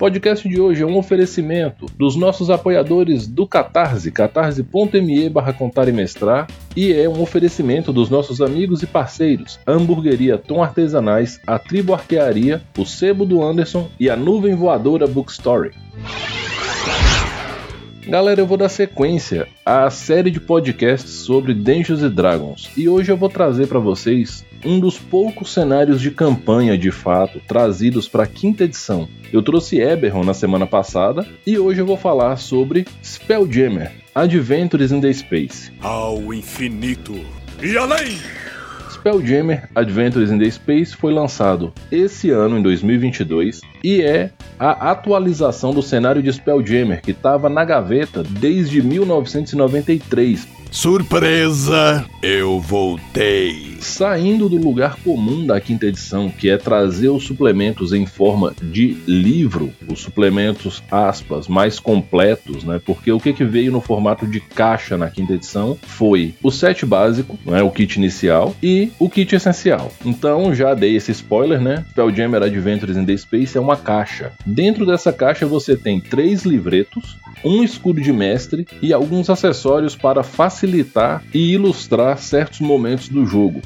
Podcast de hoje é um oferecimento dos nossos apoiadores do Catarse, catarse.me barra contar e mestrar, e é um oferecimento dos nossos amigos e parceiros, Hamburgueria Tom Artesanais, a Tribo Arquearia, o Sebo do Anderson e a Nuvem Voadora Bookstory. Galera, eu vou dar sequência à série de podcasts sobre Dungeons Dragons e hoje eu vou trazer para vocês um dos poucos cenários de campanha de fato trazidos para a quinta edição. Eu trouxe Eberron na semana passada e hoje eu vou falar sobre Spelljammer Adventures in the Space. Ao infinito e além! Spelljammer Adventures in the Space foi lançado esse ano, em 2022, e é a atualização do cenário de Spelljammer que estava na gaveta desde 1993. Surpresa! Eu voltei! saindo do lugar comum da quinta edição, que é trazer os suplementos em forma de livro, os suplementos aspas mais completos, né? Porque o que, que veio no formato de caixa na quinta edição foi o set básico, né? O kit inicial e o kit essencial. Então já dei esse spoiler, né? Spelljammer Adventures in the Space é uma caixa. Dentro dessa caixa você tem três livretos, um escudo de mestre e alguns acessórios para facilitar e ilustrar certos momentos do jogo.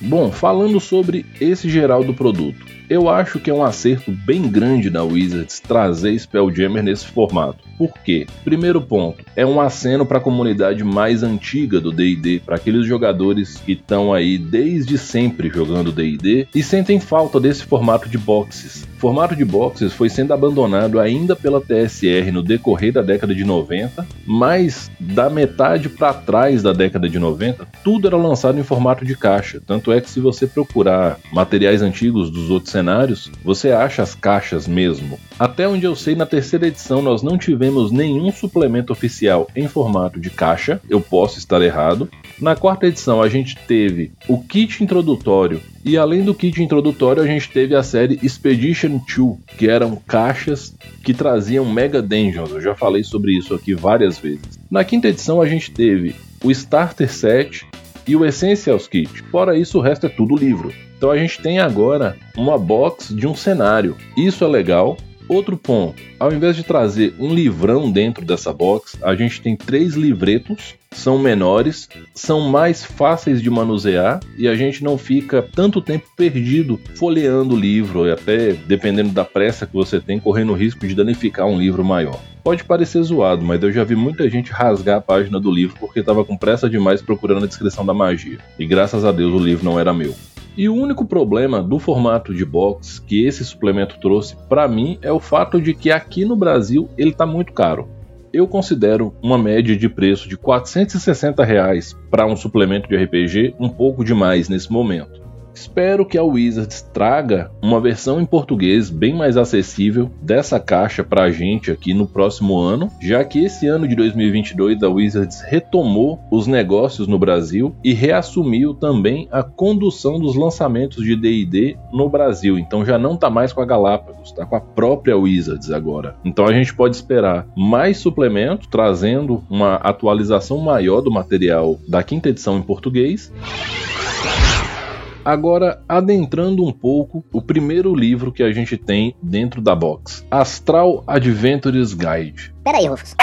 Bom, falando sobre esse geral do produto, eu acho que é um acerto bem grande da Wizards trazer Spelljammer nesse formato. Por quê? Primeiro ponto, é um aceno para a comunidade mais antiga do D&D, para aqueles jogadores que estão aí desde sempre jogando D&D e sentem falta desse formato de boxes. Formato de boxes foi sendo abandonado ainda pela TSR no decorrer da década de 90, mas da metade para trás da década de 90, tudo era lançado em formato de caixa. Tanto é que se você procurar materiais antigos dos outros cenários, você acha as caixas mesmo. Até onde eu sei, na terceira edição nós não tivemos nenhum suplemento oficial em formato de caixa, eu posso estar errado. Na quarta edição a gente teve o kit introdutório e além do kit introdutório a gente teve a série Expedition 2, que eram caixas que traziam Mega Dungeons. Eu já falei sobre isso aqui várias vezes. Na quinta edição a gente teve o Starter Set e o Essentials Kit. Fora isso, o resto é tudo livro. Então a gente tem agora uma box de um cenário. Isso é legal, Outro ponto, ao invés de trazer um livrão dentro dessa box, a gente tem três livretos, são menores, são mais fáceis de manusear e a gente não fica tanto tempo perdido folheando o livro e até, dependendo da pressa que você tem, correndo o risco de danificar um livro maior. Pode parecer zoado, mas eu já vi muita gente rasgar a página do livro porque estava com pressa demais procurando a descrição da magia. E graças a Deus o livro não era meu. E o único problema do formato de box que esse suplemento trouxe para mim é o fato de que aqui no Brasil ele está muito caro. Eu considero uma média de preço de 460 reais para um suplemento de RPG um pouco demais nesse momento. Espero que a Wizards traga uma versão em português bem mais acessível dessa caixa para a gente aqui no próximo ano, já que esse ano de 2022 a Wizards retomou os negócios no Brasil e reassumiu também a condução dos lançamentos de D&D no Brasil. Então já não está mais com a Galápagos, está com a própria Wizards agora. Então a gente pode esperar mais suplementos trazendo uma atualização maior do material da quinta edição em português. Agora, adentrando um pouco, o primeiro livro que a gente tem dentro da box: Astral Adventures Guide. Peraí, Rufus.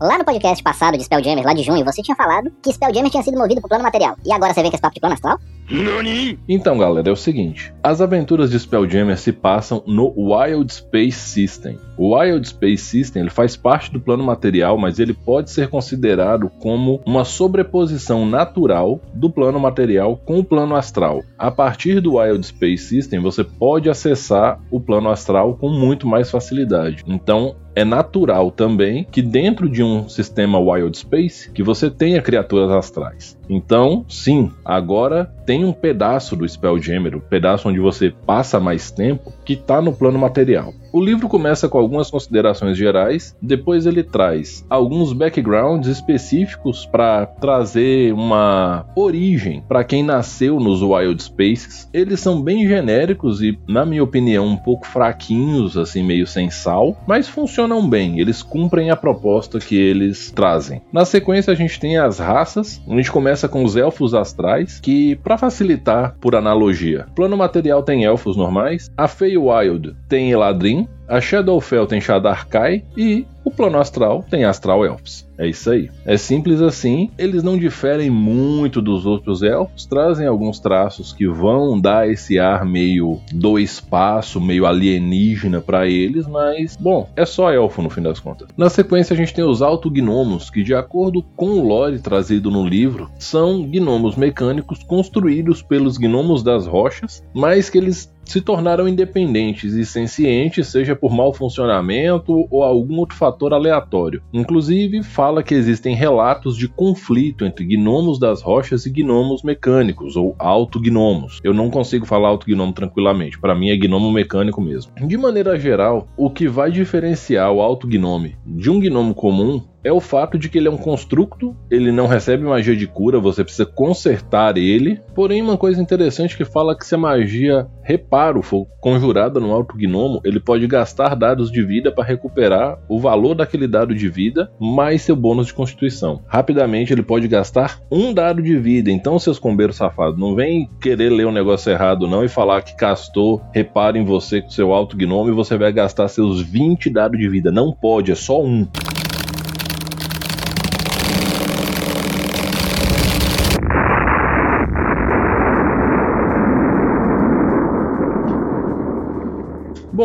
Lá no podcast passado de Spelljammer, lá de junho, você tinha falado que Spelljammer tinha sido movido pro plano material. E agora você vem com esse papo de plano astral? Nani? Então, galera, é o seguinte: as aventuras de Spelljammer se passam no Wild Space System. O Wild Space System ele faz parte do plano material, mas ele pode ser considerado como uma sobreposição natural do plano material com o plano astral. A partir do Wild Space System, você pode acessar o plano astral com muito mais facilidade. Então, é natural também que dentro de um sistema Wild Space que você tenha criaturas astrais. Então, sim, agora tem um pedaço do Spelljammer, o um pedaço onde você passa mais tempo, que está no plano material. O livro começa com algumas considerações gerais, depois ele traz alguns backgrounds específicos para trazer uma origem para quem nasceu nos Wild Spaces. Eles são bem genéricos e, na minha opinião, um pouco fraquinhos, assim, meio sem sal, mas funcionam bem, eles cumprem a proposta que eles trazem. Na sequência, a gente tem as raças, a gente começa com os elfos astrais, que, para facilitar, por analogia, plano material tem elfos normais, a Feywild tem Eladrin, a Shadowfell tem Shadarkai e o plano astral tem Astral Elves. É isso aí. É simples assim. Eles não diferem muito dos outros elfos, trazem alguns traços que vão dar esse ar meio do espaço, meio alienígena para eles, mas bom, é só elfo no fim das contas. Na sequência a gente tem os autognomos, que de acordo com o lore trazido no livro, são gnomos mecânicos construídos pelos gnomos das rochas, mas que eles se tornaram independentes e sencientes, seja por mau funcionamento ou algum outro fator aleatório. Inclusive, fala que existem relatos de conflito entre gnomos das rochas e gnomos mecânicos, ou autognomos. Eu não consigo falar autognomo tranquilamente, para mim é gnomo mecânico mesmo. De maneira geral, o que vai diferenciar o autognome de um gnomo comum é o fato de que ele é um construto, ele não recebe magia de cura, você precisa consertar ele. Porém, uma coisa interessante que fala que se a magia reparo for conjurada no alto gnomo, ele pode gastar dados de vida para recuperar o valor daquele dado de vida mais seu bônus de constituição. Rapidamente ele pode gastar um dado de vida. Então, seus combeiros safados, não vem querer ler um negócio errado não e falar que castou reparo em você com seu alto gnomo e você vai gastar seus 20 dados de vida. Não pode, é só um.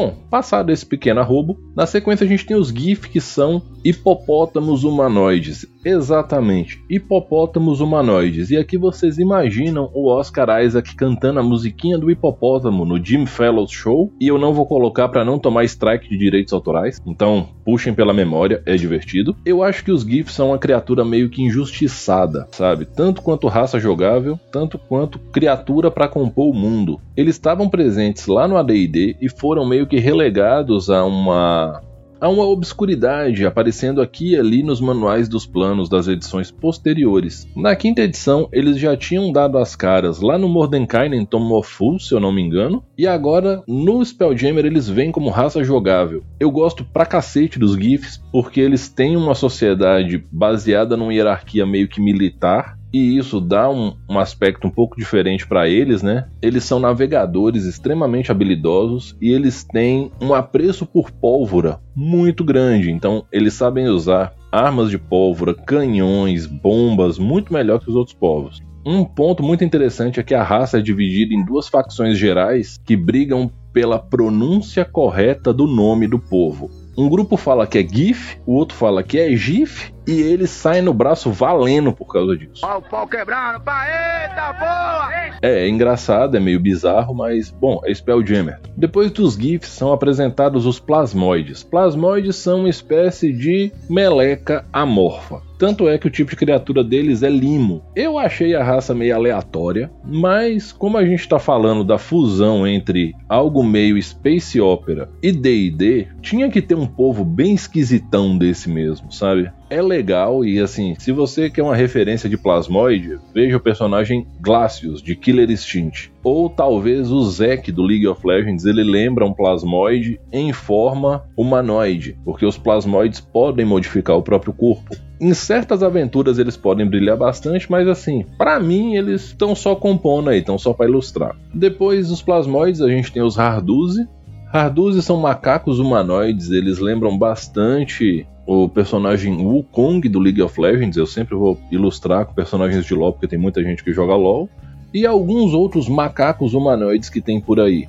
Bom, passado esse pequeno arrobo, na sequência a gente tem os GIF que são hipopótamos humanoides. Exatamente, hipopótamos humanoides. E aqui vocês imaginam o Oscar Isaac cantando a musiquinha do hipopótamo no Jim Fellows Show. E eu não vou colocar para não tomar strike de direitos autorais. Então, puxem pela memória, é divertido. Eu acho que os GIFs são uma criatura meio que injustiçada, sabe? Tanto quanto raça jogável, tanto quanto criatura para compor o mundo. Eles estavam presentes lá no AD&D e foram meio que relegados a uma uma obscuridade aparecendo aqui e ali nos manuais dos planos das edições posteriores. Na quinta edição, eles já tinham dado as caras lá no Mordenkainen Tomofu, se eu não me engano, e agora no Spelljammer eles vêm como raça jogável. Eu gosto pra cacete dos GIFs porque eles têm uma sociedade baseada numa hierarquia meio que militar e isso dá um, um aspecto um pouco diferente para eles, né? Eles são navegadores extremamente habilidosos e eles têm um apreço por pólvora muito grande, então eles sabem usar armas de pólvora, canhões, bombas muito melhor que os outros povos. Um ponto muito interessante é que a raça é dividida em duas facções gerais que brigam pela pronúncia correta do nome do povo. Um grupo fala que é GIF, o outro fala que é GIF, e ele sai no braço valendo por causa disso. Ó, o pau quebrando, pá, eita boa! É, é engraçado, é meio bizarro, mas bom, é Spelljammer. Depois dos GIFs são apresentados os plasmoides. Plasmoides são uma espécie de meleca amorfa. Tanto é que o tipo de criatura deles é limo. Eu achei a raça meio aleatória, mas como a gente está falando da fusão entre algo meio space opera e D&D, tinha que ter um povo bem esquisitão desse mesmo, sabe? é legal e assim, se você quer uma referência de plasmoide, veja o personagem Glacius de Killer Instinct. Ou talvez o Zack do League of Legends, ele lembra um plasmoide em forma humanoide, porque os plasmoides podem modificar o próprio corpo. Em certas aventuras eles podem brilhar bastante, mas assim, para mim eles estão só compondo aí, estão só para ilustrar. Depois dos plasmoides a gente tem os Harduzi, Harduzi são macacos humanoides, eles lembram bastante o personagem Wukong do League of Legends, eu sempre vou ilustrar com personagens de LoL, porque tem muita gente que joga LoL, e alguns outros macacos humanoides que tem por aí.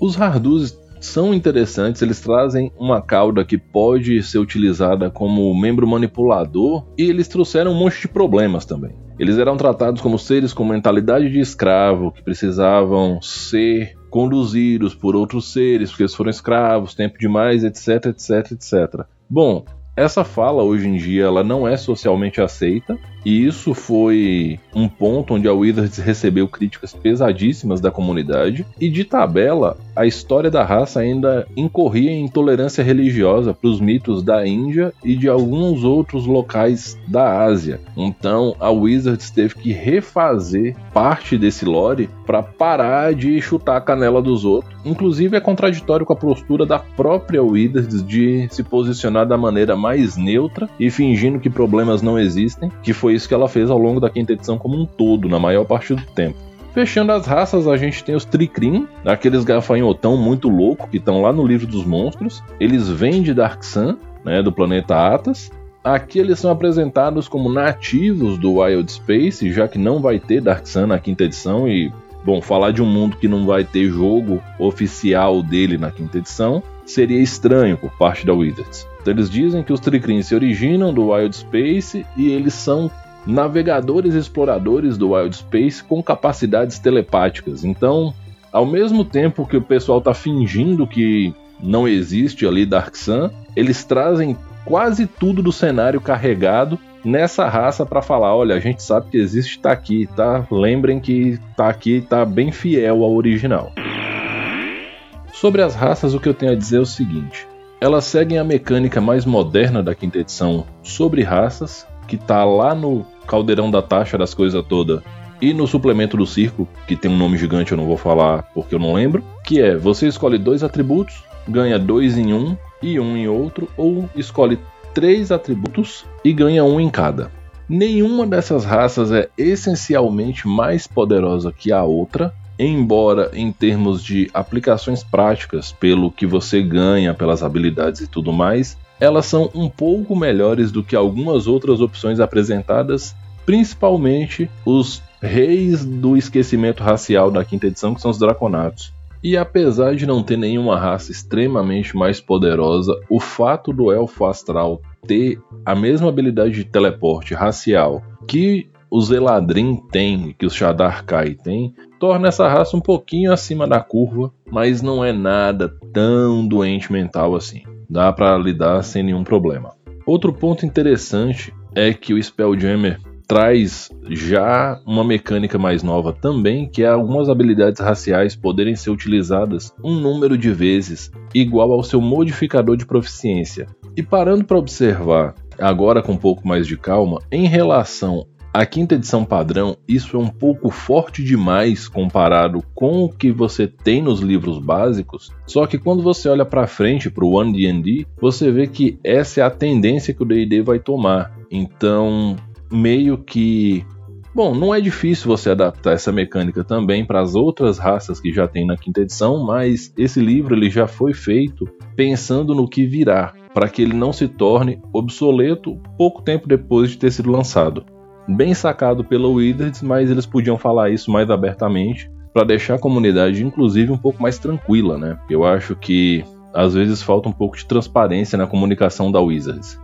Os Hardus são interessantes, eles trazem uma cauda que pode ser utilizada como membro manipulador, e eles trouxeram um monte de problemas também. Eles eram tratados como seres com mentalidade de escravo, que precisavam ser conduzidos por outros seres, porque eles foram escravos, tempo demais, etc, etc, etc. Bom, essa fala hoje em dia ela não é socialmente aceita e isso foi um ponto onde a Wizards recebeu críticas pesadíssimas da comunidade e de tabela a história da raça ainda incorria em intolerância religiosa para os mitos da Índia e de alguns outros locais da Ásia. Então a Wizards teve que refazer parte desse lore para parar de chutar a canela dos outros. Inclusive é contraditório com a postura da própria Wizards de se posicionar da maneira mais neutra e fingindo que problemas não existem, que foi isso que ela fez ao longo da quinta edição como um todo, na maior parte do tempo. Fechando as raças, a gente tem os Tricrim, aqueles gafanhotão muito louco que estão lá no livro dos monstros. Eles vêm de Dark Sun, né, do planeta Atas. Aqui eles são apresentados como nativos do Wild Space, já que não vai ter Dark Sun na quinta edição e Bom, falar de um mundo que não vai ter jogo oficial dele na quinta edição seria estranho por parte da Wizards. Então eles dizem que os Tricrim se originam do Wild Space e eles são navegadores exploradores do Wild Space com capacidades telepáticas. Então, ao mesmo tempo que o pessoal está fingindo que não existe ali Dark Sun, eles trazem quase tudo do cenário carregado nessa raça para falar, olha, a gente sabe que existe, tá aqui, tá? Lembrem que tá aqui, tá bem fiel ao original. Sobre as raças, o que eu tenho a dizer é o seguinte: elas seguem a mecânica mais moderna da quinta edição sobre raças, que tá lá no caldeirão da taxa das coisas toda e no suplemento do circo, que tem um nome gigante, eu não vou falar porque eu não lembro, que é você escolhe dois atributos, ganha dois em um e um em outro, ou escolhe três atributos e ganha um em cada. Nenhuma dessas raças é essencialmente mais poderosa que a outra, embora em termos de aplicações práticas, pelo que você ganha, pelas habilidades e tudo mais, elas são um pouco melhores do que algumas outras opções apresentadas, principalmente os reis do esquecimento racial da quinta edição, que são os Draconatos. E apesar de não ter nenhuma raça extremamente mais poderosa, o fato do elfo astral ter a mesma habilidade de teleporte racial que os Eladrin têm, que os Shadar Kai têm, torna essa raça um pouquinho acima da curva, mas não é nada tão doente mental assim dá para lidar sem nenhum problema. Outro ponto interessante é que o Spelljammer traz já uma mecânica mais nova também, que é algumas habilidades raciais poderem ser utilizadas um número de vezes igual ao seu modificador de proficiência. E parando para observar agora com um pouco mais de calma, em relação a quinta edição padrão, isso é um pouco forte demais comparado com o que você tem nos livros básicos. Só que quando você olha para frente para o One D&D, você vê que essa é a tendência que o D&D vai tomar. Então, meio que Bom, não é difícil você adaptar essa mecânica também para as outras raças que já tem na quinta edição, mas esse livro ele já foi feito pensando no que virá, para que ele não se torne obsoleto pouco tempo depois de ter sido lançado bem sacado pela Wizards, mas eles podiam falar isso mais abertamente para deixar a comunidade, inclusive, um pouco mais tranquila, né? Eu acho que às vezes falta um pouco de transparência na comunicação da Wizards.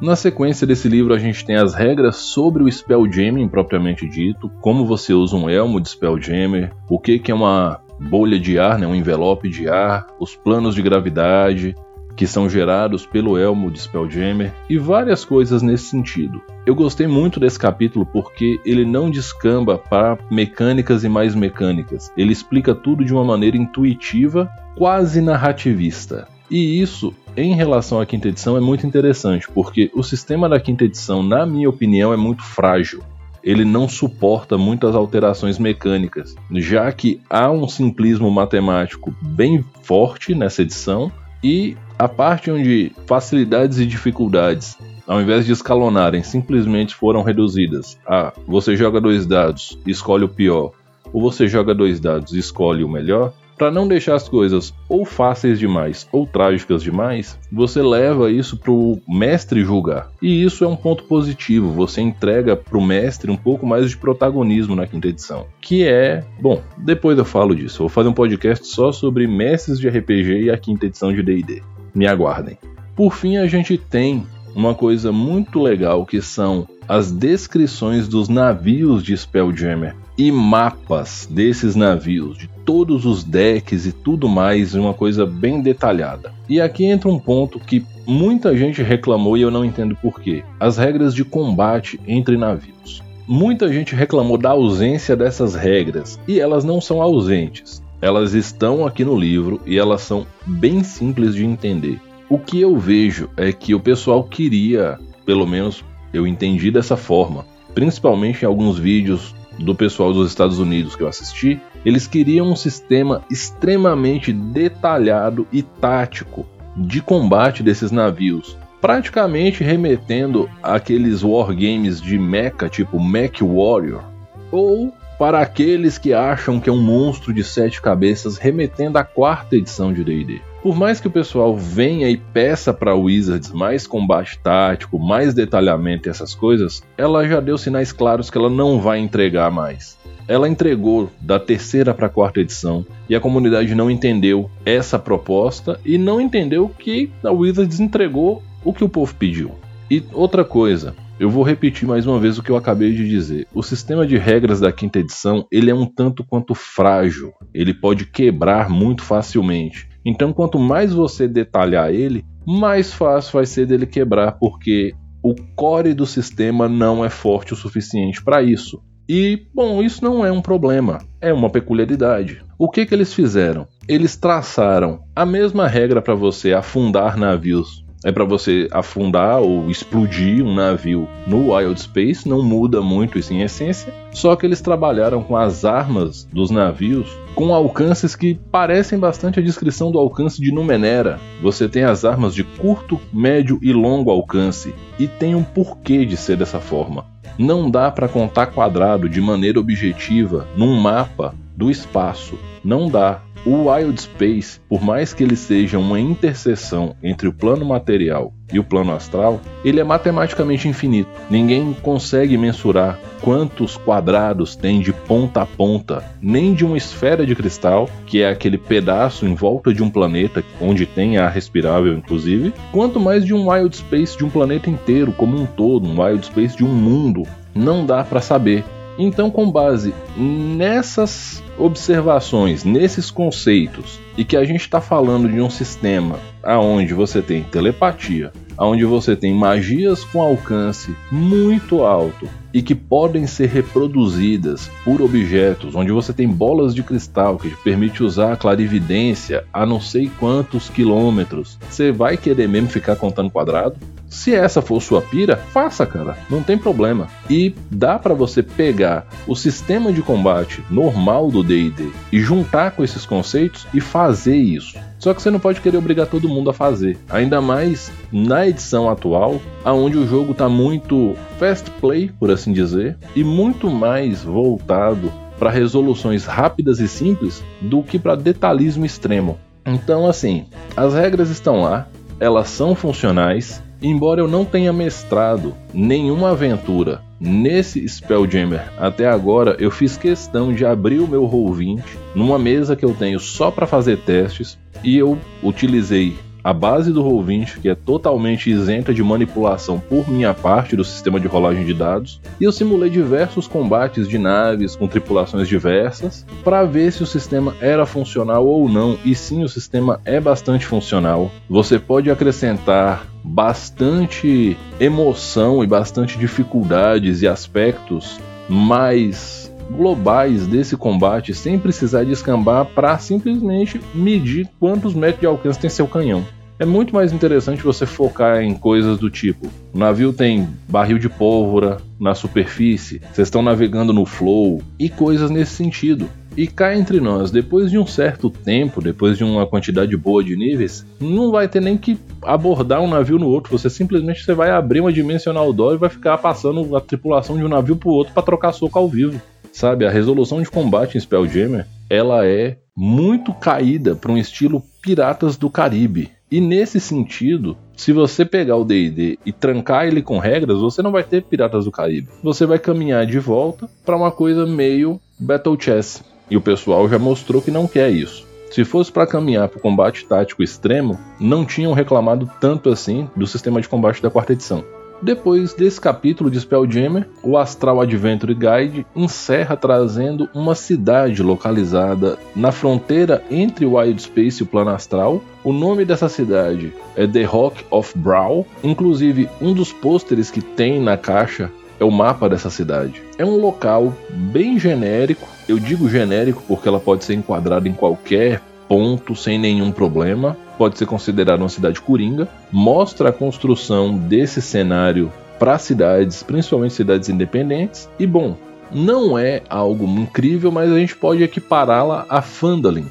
Na sequência desse livro, a gente tem as regras sobre o Spelljammer propriamente dito, como você usa um elmo de Spelljammer, o que, que é uma bolha de ar, né, um envelope de ar, os planos de gravidade, que são gerados pelo elmo de Spelljammer e várias coisas nesse sentido. Eu gostei muito desse capítulo porque ele não descamba para mecânicas e mais mecânicas. Ele explica tudo de uma maneira intuitiva, quase narrativista. E isso, em relação à quinta edição, é muito interessante, porque o sistema da quinta edição, na minha opinião, é muito frágil ele não suporta muitas alterações mecânicas, já que há um simplismo matemático bem forte nessa edição e a parte onde facilidades e dificuldades, ao invés de escalonarem, simplesmente foram reduzidas a você joga dois dados, escolhe o pior, ou você joga dois dados e escolhe o melhor, para não deixar as coisas ou fáceis demais ou trágicas demais, você leva isso para o mestre julgar. E isso é um ponto positivo, você entrega para o mestre um pouco mais de protagonismo na quinta edição. Que é, bom, depois eu falo disso. Vou fazer um podcast só sobre mestres de RPG e a quinta edição de DD me aguardem. Por fim, a gente tem uma coisa muito legal que são as descrições dos navios de Spelljammer e mapas desses navios, de todos os decks e tudo mais, uma coisa bem detalhada. E aqui entra um ponto que muita gente reclamou e eu não entendo porquê: as regras de combate entre navios. muita gente reclamou da ausência dessas regras e elas não são ausentes. Elas estão aqui no livro e elas são bem simples de entender. O que eu vejo é que o pessoal queria, pelo menos eu entendi dessa forma, principalmente em alguns vídeos do pessoal dos Estados Unidos que eu assisti, eles queriam um sistema extremamente detalhado e tático de combate desses navios, praticamente remetendo àqueles wargames de mecha tipo Mech Warrior, ou para aqueles que acham que é um monstro de sete cabeças, remetendo à quarta edição de D&D. Por mais que o pessoal venha e peça para Wizards mais combate tático, mais detalhamento e essas coisas, ela já deu sinais claros que ela não vai entregar mais. Ela entregou da terceira para a quarta edição e a comunidade não entendeu essa proposta e não entendeu que a Wizards entregou o que o povo pediu. E outra coisa, eu vou repetir mais uma vez o que eu acabei de dizer. O sistema de regras da quinta edição, ele é um tanto quanto frágil. Ele pode quebrar muito facilmente. Então, quanto mais você detalhar ele, mais fácil vai ser dele quebrar, porque o core do sistema não é forte o suficiente para isso. E, bom, isso não é um problema, é uma peculiaridade. O que, que eles fizeram? Eles traçaram a mesma regra para você afundar navios é para você afundar ou explodir um navio no Wild Space, não muda muito isso em essência. Só que eles trabalharam com as armas dos navios com alcances que parecem bastante a descrição do alcance de Numenera. Você tem as armas de curto, médio e longo alcance, e tem um porquê de ser dessa forma. Não dá para contar quadrado de maneira objetiva num mapa do espaço. Não dá. O Wild Space, por mais que ele seja uma interseção entre o plano material e o plano astral, ele é matematicamente infinito. Ninguém consegue mensurar quantos quadrados tem de ponta a ponta, nem de uma esfera de cristal, que é aquele pedaço em volta de um planeta, onde tem ar respirável, inclusive, quanto mais de um Wild Space de um planeta inteiro, como um todo, um Wild Space de um mundo. Não dá para saber. Então, com base nessas observações, nesses conceitos, e que a gente está falando de um sistema aonde você tem telepatia, aonde você tem magias com alcance muito alto e que podem ser reproduzidas por objetos, onde você tem bolas de cristal que te permite usar a clarividência a não sei quantos quilômetros, você vai querer mesmo ficar contando quadrado? Se essa for sua pira, faça, cara, não tem problema. E dá para você pegar o sistema de combate normal do D&D e juntar com esses conceitos e fazer isso. Só que você não pode querer obrigar todo mundo a fazer, ainda mais na edição atual, aonde o jogo está muito fast play, por assim dizer, e muito mais voltado para resoluções rápidas e simples do que para detalhismo extremo. Então, assim, as regras estão lá, elas são funcionais, Embora eu não tenha mestrado nenhuma aventura nesse Spelljammer até agora, eu fiz questão de abrir o meu Roll20 numa mesa que eu tenho só para fazer testes e eu utilizei a base do Roll20, que é totalmente isenta de manipulação por minha parte do sistema de rolagem de dados, e eu simulei diversos combates de naves com tripulações diversas para ver se o sistema era funcional ou não, e sim, o sistema é bastante funcional. Você pode acrescentar bastante emoção e bastante dificuldades e aspectos mais globais desse combate sem precisar descambar para simplesmente medir quantos metros de alcance tem seu canhão. É muito mais interessante você focar em coisas do tipo: o navio tem barril de pólvora na superfície, vocês estão navegando no flow e coisas nesse sentido. E cá entre nós, depois de um certo tempo, depois de uma quantidade boa de níveis, não vai ter nem que abordar um navio no outro. Você simplesmente você vai abrir uma dimensional door e vai ficar passando a tripulação de um navio pro outro para trocar soco ao vivo. Sabe, a resolução de combate em Spelljammer, ela é muito caída para um estilo Piratas do Caribe. E nesse sentido, se você pegar o D&D e trancar ele com regras, você não vai ter Piratas do Caribe. Você vai caminhar de volta para uma coisa meio Battle Chess. E o pessoal já mostrou que não quer isso. Se fosse para caminhar para o combate tático extremo, não tinham reclamado tanto assim do sistema de combate da quarta edição. Depois desse capítulo de Spelljammer, o Astral Adventure Guide encerra trazendo uma cidade localizada na fronteira entre o Wild Space e o Plano Astral. O nome dessa cidade é The Rock of Brow. Inclusive, um dos pôsteres que tem na caixa é o mapa dessa cidade. É um local bem genérico. Eu digo genérico porque ela pode ser enquadrada em qualquer ponto sem nenhum problema. Pode ser considerada uma cidade coringa. Mostra a construção desse cenário para cidades, principalmente cidades independentes. E bom, não é algo incrível, mas a gente pode equipará-la a Phandalin.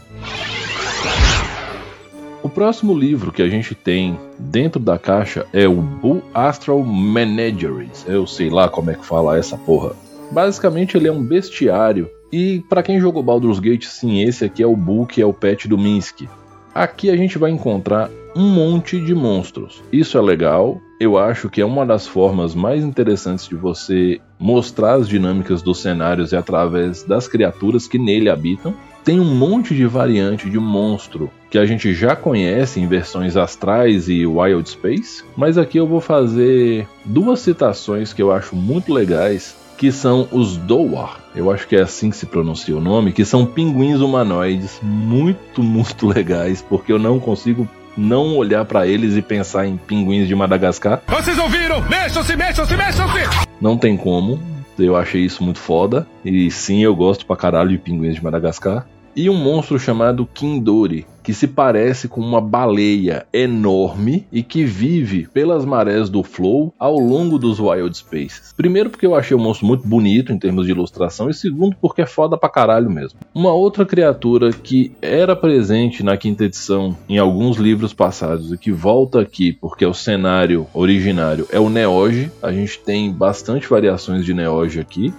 O próximo livro que a gente tem dentro da caixa é o Bull Astral Menageries. Eu sei lá como é que fala essa porra. Basicamente ele é um bestiário e para quem jogou Baldur's Gate, sim, esse aqui é o Bull, que é o pet do Minsky. Aqui a gente vai encontrar um monte de monstros. Isso é legal, eu acho que é uma das formas mais interessantes de você mostrar as dinâmicas dos cenários é através das criaturas que nele habitam. Tem um monte de variante de monstro que a gente já conhece em versões astrais e Wild Space, mas aqui eu vou fazer duas citações que eu acho muito legais, que são os Dowar. Eu acho que é assim que se pronuncia o nome, que são pinguins humanoides muito, muito legais, porque eu não consigo não olhar para eles e pensar em pinguins de Madagascar. Vocês ouviram? Mexam-se, mexam-se, mexam-se! Não tem como. Eu achei isso muito foda. E sim, eu gosto pra caralho de pinguins de Madagascar e um monstro chamado Kindori, que se parece com uma baleia enorme e que vive pelas marés do Flow ao longo dos Wild Spaces. Primeiro porque eu achei o monstro muito bonito em termos de ilustração e segundo porque é foda pra caralho mesmo. Uma outra criatura que era presente na quinta edição em alguns livros passados e que volta aqui porque o cenário originário é o Neoge. A gente tem bastante variações de Neoge aqui.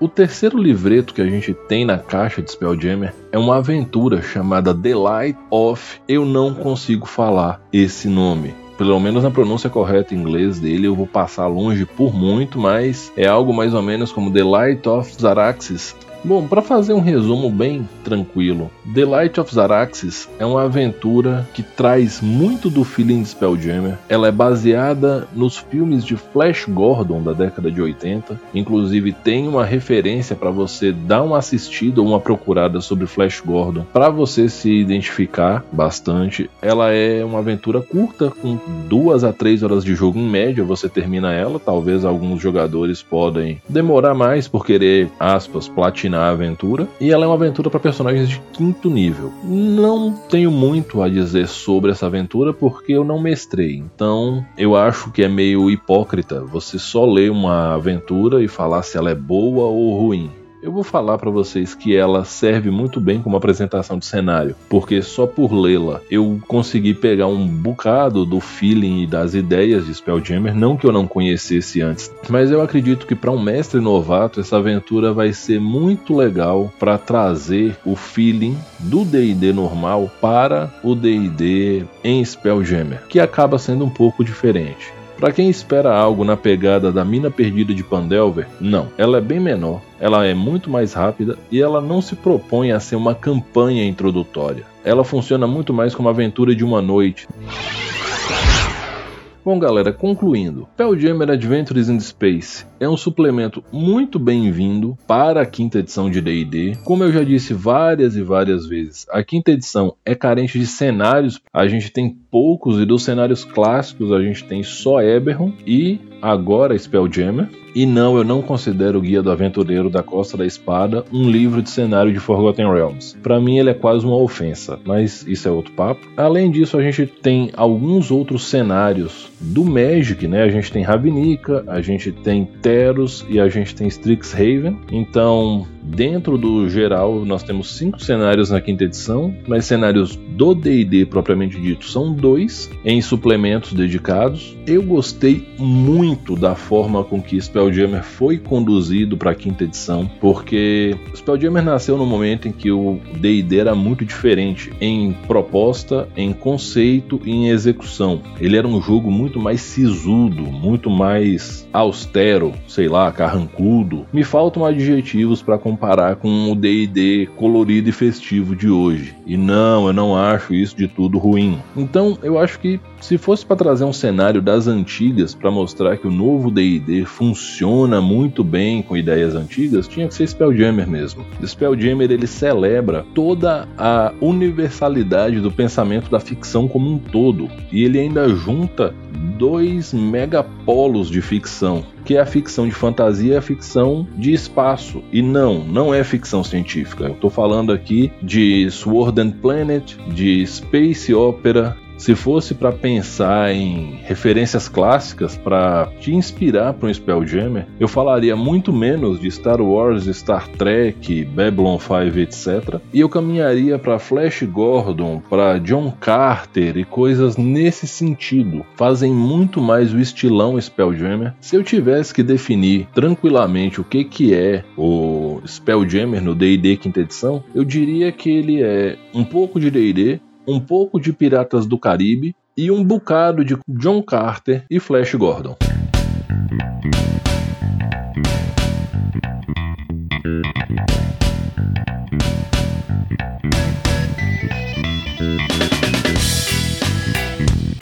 O terceiro livreto que a gente tem na caixa de Spelljammer é uma aventura chamada The Light of. Eu não consigo falar esse nome. Pelo menos na pronúncia correta em inglês dele, eu vou passar longe por muito, mas é algo mais ou menos como The Light of Zaraxis, Bom, para fazer um resumo bem tranquilo, The Light of Zaraxis é uma aventura que traz muito do feeling de Spelljammer. Ela é baseada nos filmes de Flash Gordon da década de 80. Inclusive tem uma referência para você dar uma assistida ou uma procurada sobre Flash Gordon para você se identificar bastante. Ela é uma aventura curta com duas a três horas de jogo em média. Você termina ela. Talvez alguns jogadores podem demorar mais por querer aspas platinar a aventura, e ela é uma aventura para personagens de quinto nível. Não tenho muito a dizer sobre essa aventura porque eu não mestrei, então eu acho que é meio hipócrita você só ler uma aventura e falar se ela é boa ou ruim. Eu vou falar para vocês que ela serve muito bem como apresentação de cenário, porque só por lê-la eu consegui pegar um bocado do feeling e das ideias de Spelljammer, não que eu não conhecesse antes, mas eu acredito que para um mestre novato essa aventura vai ser muito legal para trazer o feeling do D&D normal para o D&D em Spelljammer, que acaba sendo um pouco diferente. Para quem espera algo na pegada da Mina Perdida de Pandelver, não. Ela é bem menor, ela é muito mais rápida e ela não se propõe a ser uma campanha introdutória. Ela funciona muito mais como aventura de uma noite. Bom, galera, concluindo, Spelljammer Adventures in Space é um suplemento muito bem-vindo para a quinta edição de D&D. Como eu já disse várias e várias vezes, a quinta edição é carente de cenários. A gente tem poucos e dos cenários clássicos a gente tem só Eberron e agora Spelljammer. E não, eu não considero o Guia do Aventureiro da Costa da Espada um livro de cenário de Forgotten Realms. Para mim ele é quase uma ofensa, mas isso é outro papo. Além disso, a gente tem alguns outros cenários do Magic, né? A gente tem Ravnica, a gente tem Teros e a gente tem Strixhaven. Então, Dentro do geral, nós temos cinco cenários na quinta edição, mas cenários do D&D propriamente dito são dois, em suplementos dedicados. Eu gostei muito da forma com que Spelljammer foi conduzido para a quinta edição, porque Spelljammer nasceu no momento em que o D&D era muito diferente em proposta, em conceito e em execução. Ele era um jogo muito mais sisudo, muito mais austero, sei lá, carrancudo. Me faltam adjetivos para comparar com o D&D colorido e festivo de hoje. E não, eu não acho isso de tudo ruim. Então, eu acho que se fosse para trazer um cenário das antigas para mostrar que o novo D&D funciona muito bem com ideias antigas, tinha que ser Spelljammer mesmo. Spelljammer ele celebra toda a universalidade do pensamento da ficção como um todo e ele ainda junta dois megapolos de ficção, que é a ficção de fantasia a ficção de espaço. E não, não é ficção científica. Eu estou falando aqui de Sword and Planet, de Space Opera, se fosse para pensar em referências clássicas para te inspirar para um Spelljammer, eu falaria muito menos de Star Wars, Star Trek, Babylon 5, etc. E eu caminharia para Flash Gordon, para John Carter e coisas nesse sentido. Fazem muito mais o estilão Spelljammer. Se eu tivesse que definir tranquilamente o que, que é o Spelljammer no D&D quinta edição, eu diria que ele é um pouco de D&D, um pouco de Piratas do Caribe e um bocado de John Carter e Flash Gordon.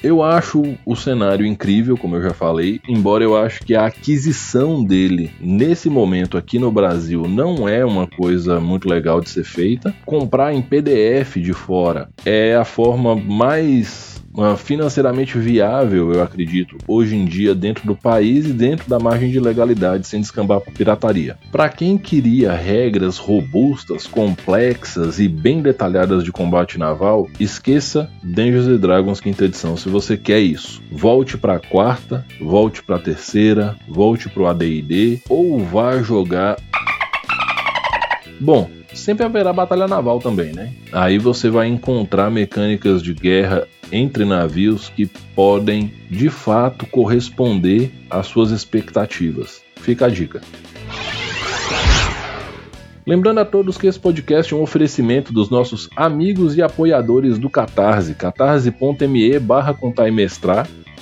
Eu acho o cenário incrível, como eu já falei, embora eu acho que a aquisição dele nesse momento aqui no Brasil não é uma coisa muito legal de ser feita. Comprar em PDF de fora é a forma mais financeiramente viável, eu acredito, hoje em dia dentro do país e dentro da margem de legalidade, sem descambar para pirataria. Para quem queria regras robustas, complexas e bem detalhadas de combate naval, esqueça Dungeons Dragons quinta edição se você quer isso. Volte para a quarta, volte para a terceira, volte para o AD&D ou vá jogar Bom, sempre haverá batalha naval também, né? Aí você vai encontrar mecânicas de guerra entre navios que podem de fato corresponder às suas expectativas. Fica a dica. Lembrando a todos que esse podcast é um oferecimento dos nossos amigos e apoiadores do Catarse, catarse.me barra.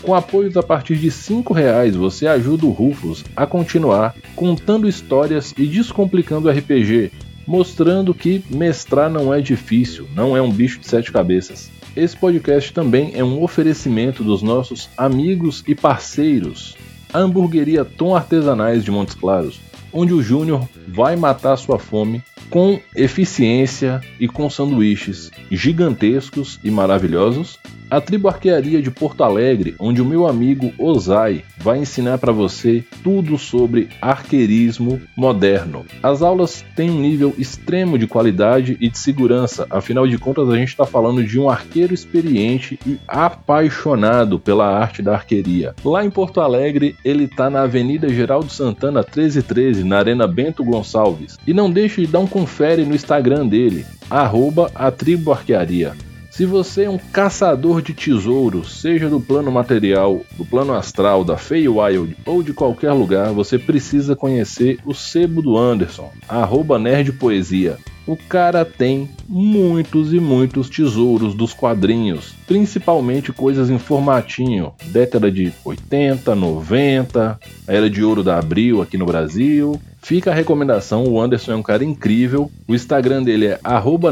Com apoios a partir de R$ reais você ajuda o Rufus a continuar contando histórias e descomplicando o RPG, mostrando que mestrar não é difícil, não é um bicho de sete cabeças. Esse podcast também é um oferecimento dos nossos amigos e parceiros, a hamburgueria Tom Artesanais de Montes Claros, onde o Júnior vai matar sua fome com eficiência e com sanduíches gigantescos e maravilhosos a Tribo Arquearia de Porto Alegre, onde o meu amigo Ozai vai ensinar para você tudo sobre arqueirismo moderno. As aulas têm um nível extremo de qualidade e de segurança, afinal de contas a gente está falando de um arqueiro experiente e apaixonado pela arte da arqueria. Lá em Porto Alegre, ele está na Avenida Geraldo Santana 1313, na Arena Bento Gonçalves. E não deixe de dar um confere no Instagram dele, arroba a Tribo Arquearia. Se você é um caçador de tesouros, seja do plano material, do plano astral, da Feywild ou de qualquer lugar, você precisa conhecer o sebo do Anderson, arroba nerdpoesia. O cara tem muitos e muitos tesouros dos quadrinhos, principalmente coisas em formatinho, década de 80, 90, era de ouro da Abril aqui no Brasil, Fica a recomendação, o Anderson é um cara incrível. O Instagram dele é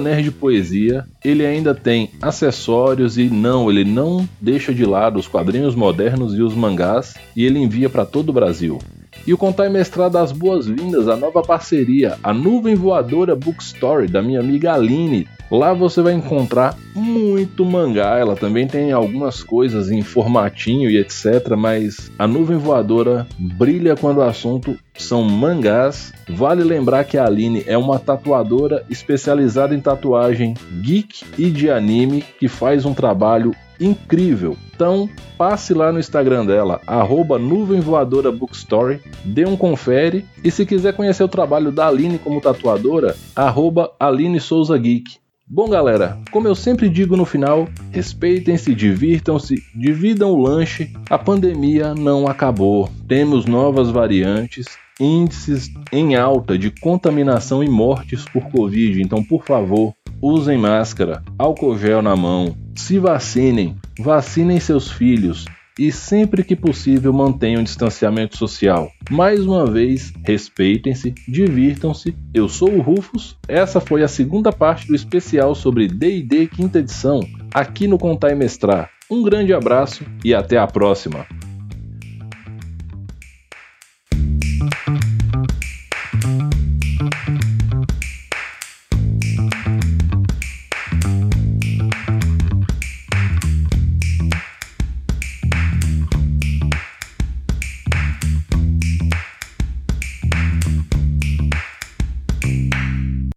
@nerdpoesia. Ele ainda tem acessórios e não, ele não deixa de lado os quadrinhos modernos e os mangás e ele envia para todo o Brasil. E o Contar e Mestrar das boas-vindas à nova parceria, a Nuvem Voadora Bookstory, da minha amiga Aline. Lá você vai encontrar muito mangá, ela também tem algumas coisas em formatinho e etc, mas a Nuvem Voadora brilha quando o assunto são mangás. Vale lembrar que a Aline é uma tatuadora especializada em tatuagem geek e de anime que faz um trabalho incrível. Então, passe lá no Instagram dela, arroba dê um confere e se quiser conhecer o trabalho da Aline como tatuadora, arroba Aline Souza Geek. Bom, galera, como eu sempre digo no final, respeitem-se, divirtam-se, dividam o lanche. A pandemia não acabou. Temos novas variantes, índices em alta de contaminação e mortes por Covid. Então, por favor, usem máscara, álcool gel na mão, se vacinem, vacinem seus filhos, e sempre que possível mantenham distanciamento social. Mais uma vez, respeitem-se, divirtam-se. Eu sou o Rufus. Essa foi a segunda parte do especial sobre D&D quinta edição, aqui no Contar e Mestrar. Um grande abraço e até a próxima.